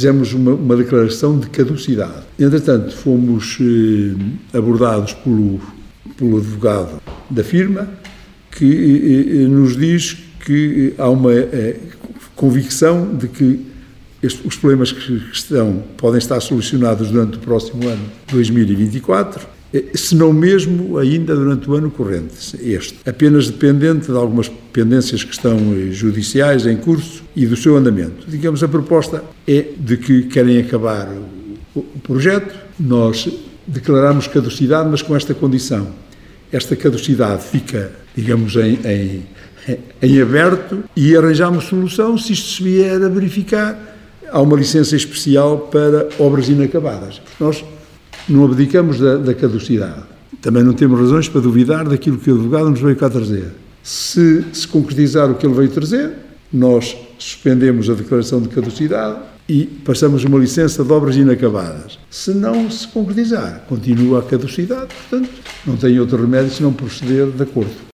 fizemos uma, uma declaração de caducidade. Entretanto, fomos eh, abordados pelo, pelo advogado da firma, que eh, eh nos diz que há uma eh, convicção de que este, os problemas que estão podem estar solucionados durante o próximo ano 2024, eh, se não mesmo ainda durante o ano corrente, este, apenas dependente de algumas pendências que estão judiciais em curso e do seu andamento. Digamos, a proposta é de que querem acabar o projeto, nós declaramos caducidade, mas com esta condição. Esta caducidade fica, digamos, em, em, em aberto e arranjamos solução se isto se vier a verificar há uma licença especial para obras inacabadas. Nós não abdicamos da, da, caducidade. Também não temos razões para duvidar daquilo que o advogado nos veio cá trazer. Se se concretizar o que ele veio trazer, nós suspendemos a declaração de caducidade e passamos uma licença de obras inacabadas. Se não se concretizar, continua a caducidade, portanto, não tem outro remédio senão proceder de acordo.